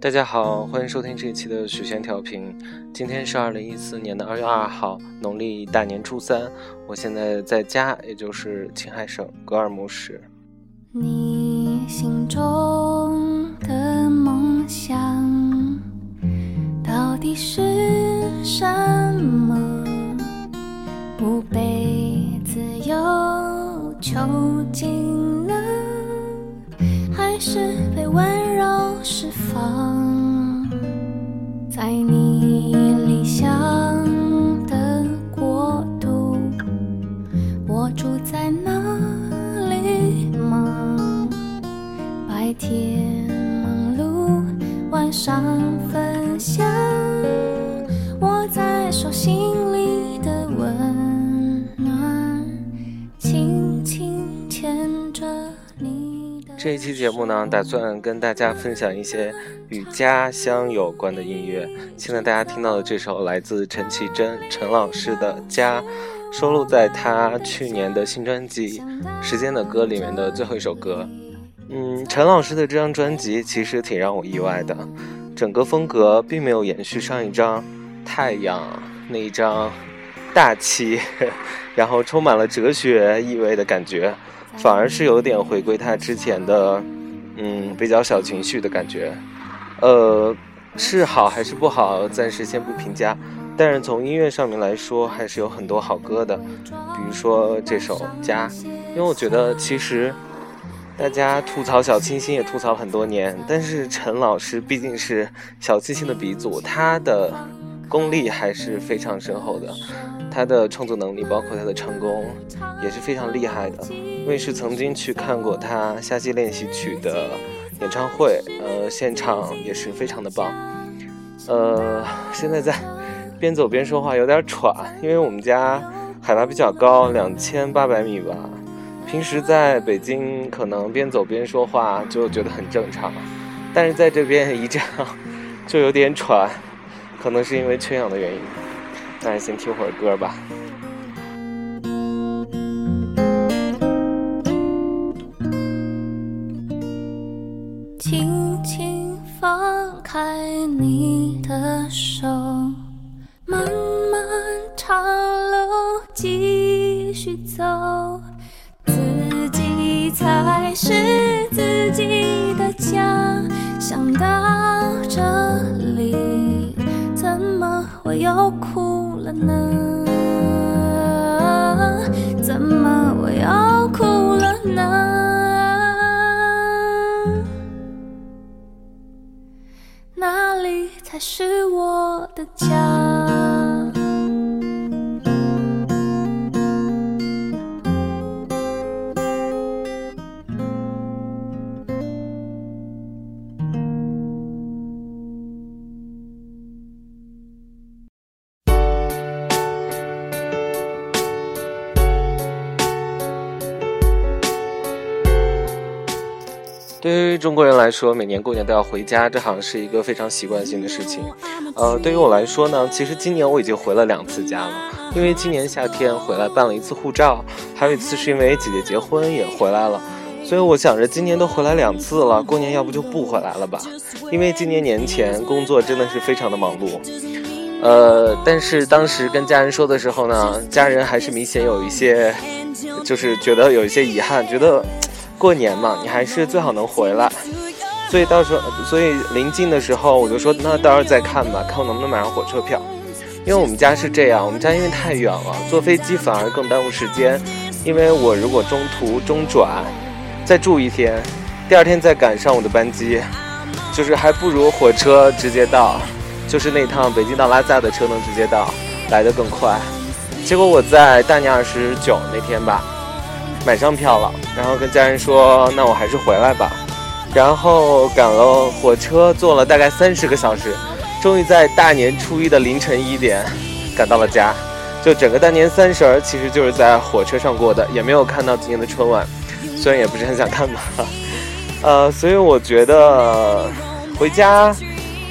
大家好，欢迎收听这一期的许仙调频。今天是二零一四年的二月二号，农历大年初三。我现在在家，也就是青海省格尔木市。你心中的梦想到底是什么？不被自由囚禁，是被温柔释放？在你这一期节目呢，打算跟大家分享一些与家乡有关的音乐。现在大家听到的这首来自陈绮贞陈老师的《家》，收录在他去年的新专辑《时间的歌》里面的最后一首歌。嗯，陈老师的这张专辑其实挺让我意外的，整个风格并没有延续上一张《太阳》那一张大气，然后充满了哲学意味的感觉，反而是有点回归他之前的，嗯，比较小情绪的感觉。呃，是好还是不好，暂时先不评价。但是从音乐上面来说，还是有很多好歌的，比如说这首《家》，因为我觉得其实。大家吐槽小清新也吐槽很多年，但是陈老师毕竟是小清新的鼻祖，他的功力还是非常深厚的，他的创作能力包括他的成功也是非常厉害的。我也是曾经去看过他《夏季练习曲》的演唱会，呃，现场也是非常的棒。呃，现在在边走边说话有点喘，因为我们家海拔比较高，两千八百米吧。平时在北京，可能边走边说话就觉得很正常，但是在这边一这样，就有点喘，可能是因为缺氧的原因。那先听会儿歌吧。继续走。自己才是自己的家。想到这里，怎么会又哭了呢？怎么我又哭了呢？哪里才是我的家？对于中国人来说，每年过年都要回家，这好像是一个非常习惯性的事情。呃，对于我来说呢，其实今年我已经回了两次家了，因为今年夏天回来办了一次护照，还有一次是因为姐姐结婚也回来了，所以我想着今年都回来两次了，过年要不就不回来了吧？因为今年年前工作真的是非常的忙碌。呃，但是当时跟家人说的时候呢，家人还是明显有一些，就是觉得有一些遗憾，觉得。过年嘛，你还是最好能回来，所以到时候，所以临近的时候，我就说那到时候再看吧，看我能不能买上火车票。因为我们家是这样，我们家因为太远了，坐飞机反而更耽误时间。因为我如果中途中转，再住一天，第二天再赶上我的班机，就是还不如火车直接到，就是那趟北京到拉萨的车能直接到，来的更快。结果我在大年二十九那天吧。买上票了，然后跟家人说：“那我还是回来吧。”然后赶了火车，坐了大概三十个小时，终于在大年初一的凌晨一点赶到了家。就整个大年三十儿，其实就是在火车上过的，也没有看到今年的春晚，虽然也不是很想看吧。呃，所以我觉得回家，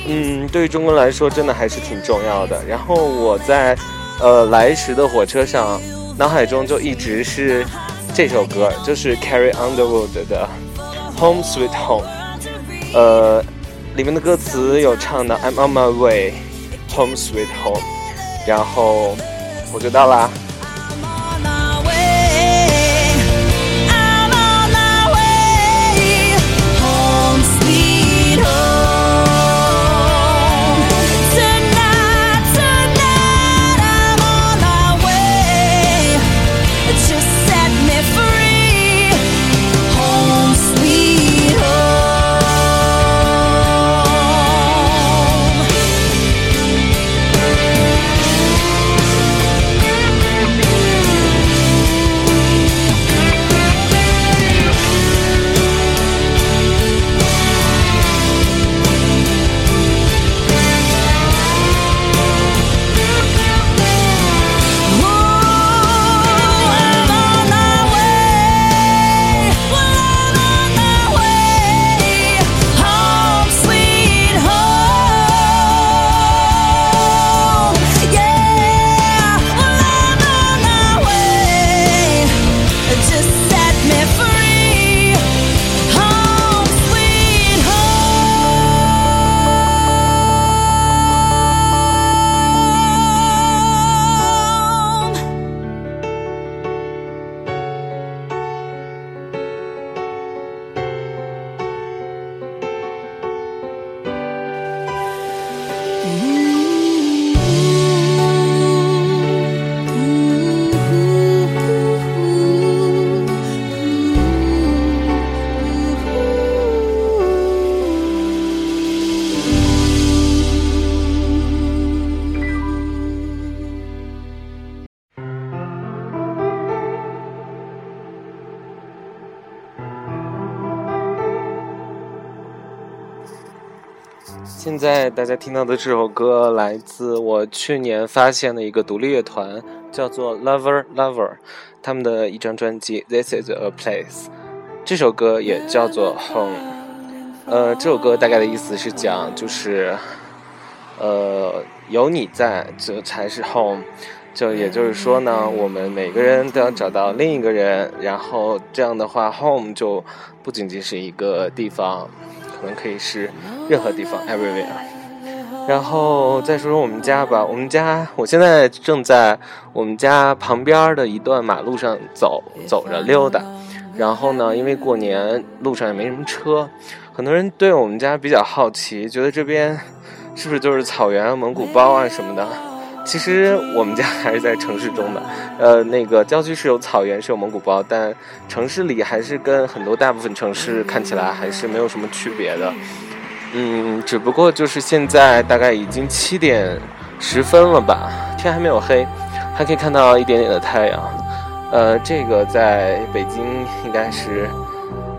嗯，对于中国人来说，真的还是挺重要的。然后我在呃来时的火车上，脑海中就一直是。这首歌就是 Carry Underworld 的《Home Sweet Home》，呃，里面的歌词有唱的 I'm on my way home sweet home，然后我就到啦。现在大家听到的这首歌来自我去年发现的一个独立乐团，叫做 Lover Lover，他们的一张专辑《This Is a Place》，这首歌也叫做 Home。呃，这首歌大概的意思是讲，就是，呃，有你在，这才是 Home。就也就是说呢，我们每个人都要找到另一个人，然后这样的话，Home 就不仅仅是一个地方。可能可以是任何地方，everywhere。然后再说说我们家吧，我们家我现在正在我们家旁边的一段马路上走走着溜达。然后呢，因为过年路上也没什么车，很多人对我们家比较好奇，觉得这边是不是就是草原、蒙古包啊什么的。其实我们家 还是在城市中的，呃，那个郊区是有草原，是有蒙古包，但城市里还是跟很多大部分城市看起来还是没有什么区别的。嗯，只不过就是现在大概已经七点十分了吧，天还没有黑，还可以看到一点点的太阳。呃，这个在北京应该是，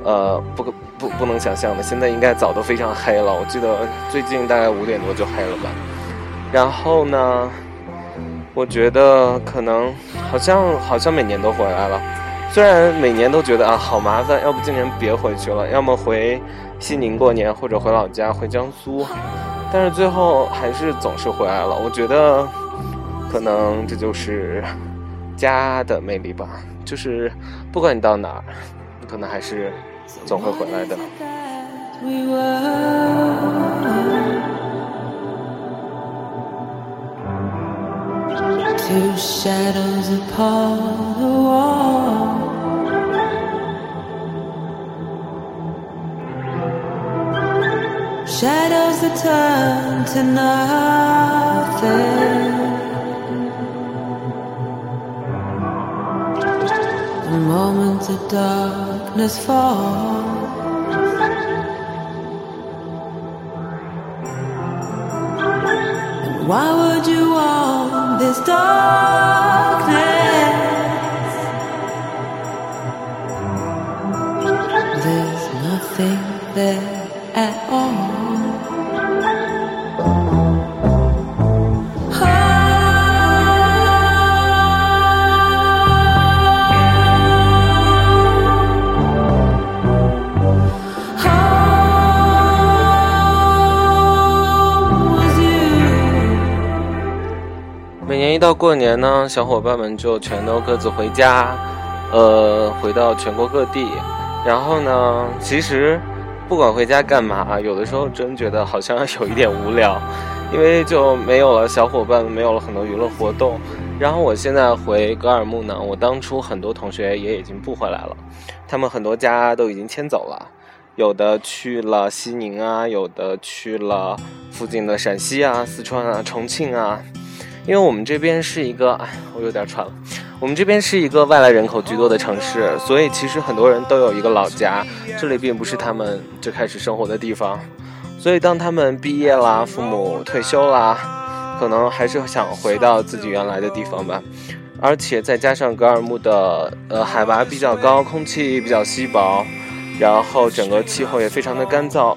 呃，不不不能想象的，现在应该早都非常黑了。我记得最近大概五点多就黑了吧。然后呢？我觉得可能好像好像每年都回来了，虽然每年都觉得啊好麻烦，要不今年别回去了，要么回西宁过年或者回老家回江苏，但是最后还是总是回来了。我觉得可能这就是家的魅力吧，就是不管你到哪儿，你可能还是总会回来的。Two shadows upon the wall. Shadows that turn to nothing. The moment the darkness falls. Why would you want this darkness? There's nothing there 到过年呢，小伙伴们就全都各自回家，呃，回到全国各地。然后呢，其实，不管回家干嘛，有的时候真觉得好像有一点无聊，因为就没有了小伙伴们，没有了很多娱乐活动。然后我现在回格尔木呢，我当初很多同学也已经不回来了，他们很多家都已经迁走了，有的去了西宁啊，有的去了附近的陕西啊、四川啊、重庆啊。因为我们这边是一个，哎，我有点喘了。我们这边是一个外来人口居多的城市，所以其实很多人都有一个老家，这里并不是他们最开始生活的地方。所以当他们毕业啦，父母退休啦，可能还是想回到自己原来的地方吧。而且再加上格尔木的呃海拔比较高，空气比较稀薄，然后整个气候也非常的干燥。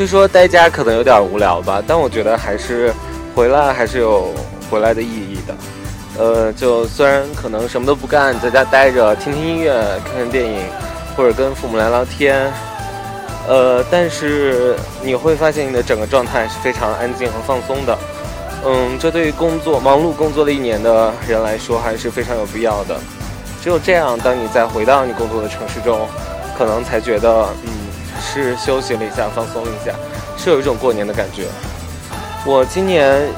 虽说待家可能有点无聊吧，但我觉得还是回来还是有回来的意义的。呃，就虽然可能什么都不干，在家待着，听听音乐，看看电影，或者跟父母聊聊天，呃，但是你会发现你的整个状态是非常安静和放松的。嗯，这对于工作忙碌工作了一年的人来说还是非常有必要的。只有这样，当你再回到你工作的城市中，可能才觉得嗯。是休息了一下，放松了一下，是有一种过年的感觉。我今年，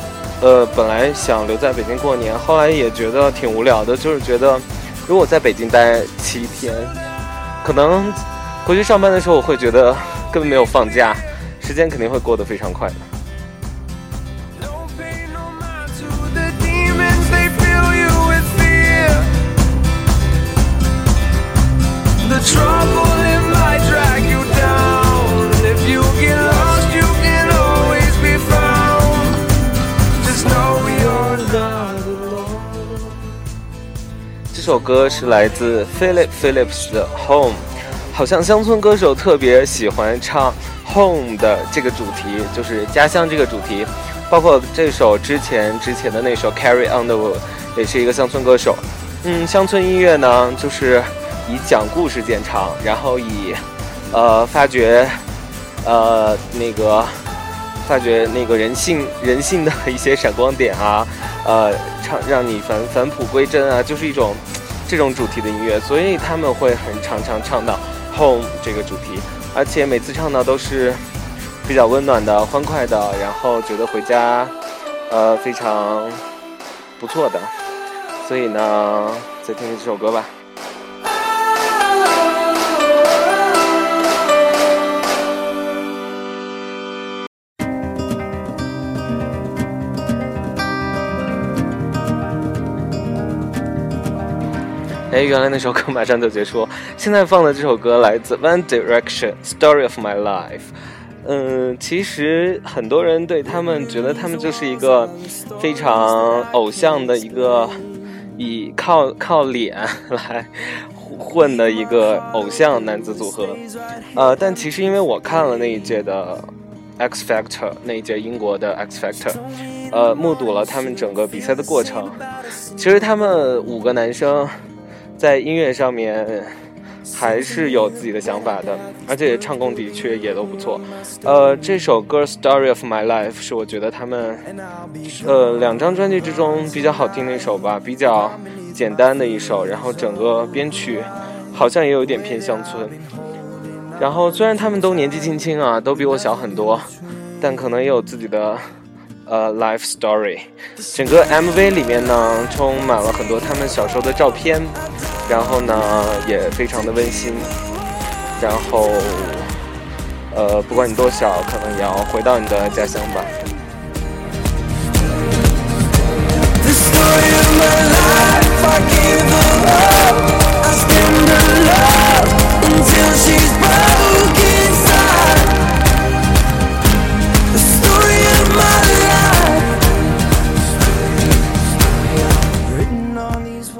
呃，本来想留在北京过年，后来也觉得挺无聊的，就是觉得如果在北京待七天，可能回去上班的时候，我会觉得根本没有放假，时间肯定会过得非常快的。首歌是来自 Philip Phillips 的 Home，好像乡村歌手特别喜欢唱 Home 的这个主题，就是家乡这个主题。包括这首之前之前的那首 Carry On the World，也是一个乡村歌手。嗯，乡村音乐呢，就是以讲故事见长，然后以呃发掘呃那个发掘那个人性人性的一些闪光点啊，呃唱让你返返璞归真啊，就是一种。这种主题的音乐，所以他们会很常常唱到 home 这个主题，而且每次唱到都是比较温暖的、欢快的，然后觉得回家，呃，非常不错的。所以呢，再听听这首歌吧。哎，原来那首歌马上就结束。现在放的这首歌来自 One Direction，《Story of My Life》。嗯，其实很多人对他们觉得他们就是一个非常偶像的一个以靠靠脸来混的一个偶像男子组合。呃，但其实因为我看了那一届的 X Factor，那一届英国的 X Factor，呃，目睹了他们整个比赛的过程。其实他们五个男生。在音乐上面还是有自己的想法的，而且唱功的确也都不错。呃，这首歌《Story of My Life》是我觉得他们呃两张专辑之中比较好听的一首吧，比较简单的一首。然后整个编曲好像也有点偏乡村。然后虽然他们都年纪轻轻啊，都比我小很多，但可能也有自己的。A Life Story》。整个 MV 里面呢，充满了很多他们小时候的照片，然后呢，也非常的温馨。然后，呃，不管你多小，可能也要回到你的家乡吧。I give her I stand alone until she's.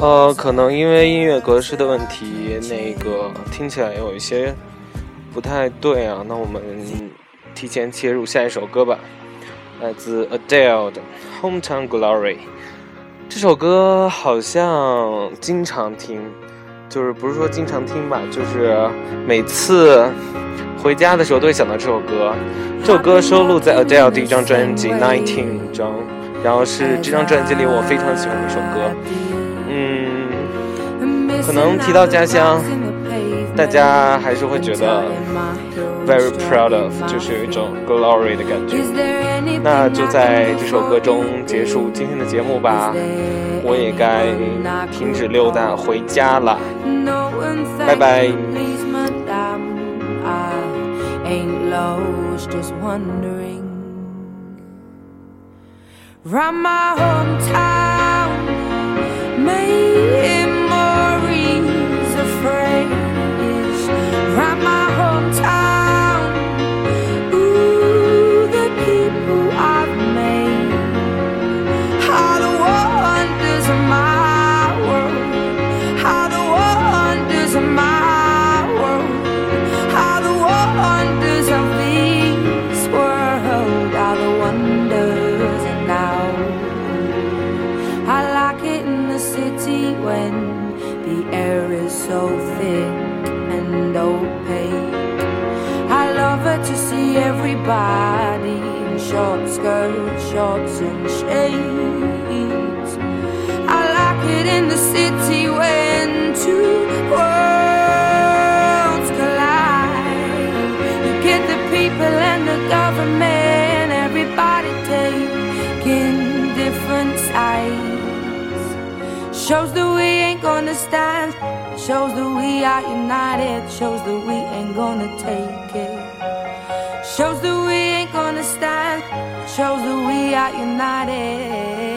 呃可能因为音乐格式的问题，那个听起来有一些不太对啊。那我们提前切入下一首歌吧，来自 Adele 的《Hometown Glory》。这首歌好像经常听，就是不是说经常听吧，就是每次回家的时候都会想到这首歌。这首歌收录在 Adele 第一张专辑《Nineteen》中，然后是这张专辑里我非常喜欢的一首歌。嗯，可能提到家乡，大家还是会觉得 very proud of，就是有一种 glory 的感觉。那就在这首歌中结束今天的节目吧，我也该停止溜达回家了，拜拜。Round my hometown, memories skirts, shorts and shades I like it in the city when two worlds collide You get the people and the government, everybody taking different sides. Shows that we ain't gonna stand, shows that we are united, shows that we ain't gonna take it. Shows that we are united.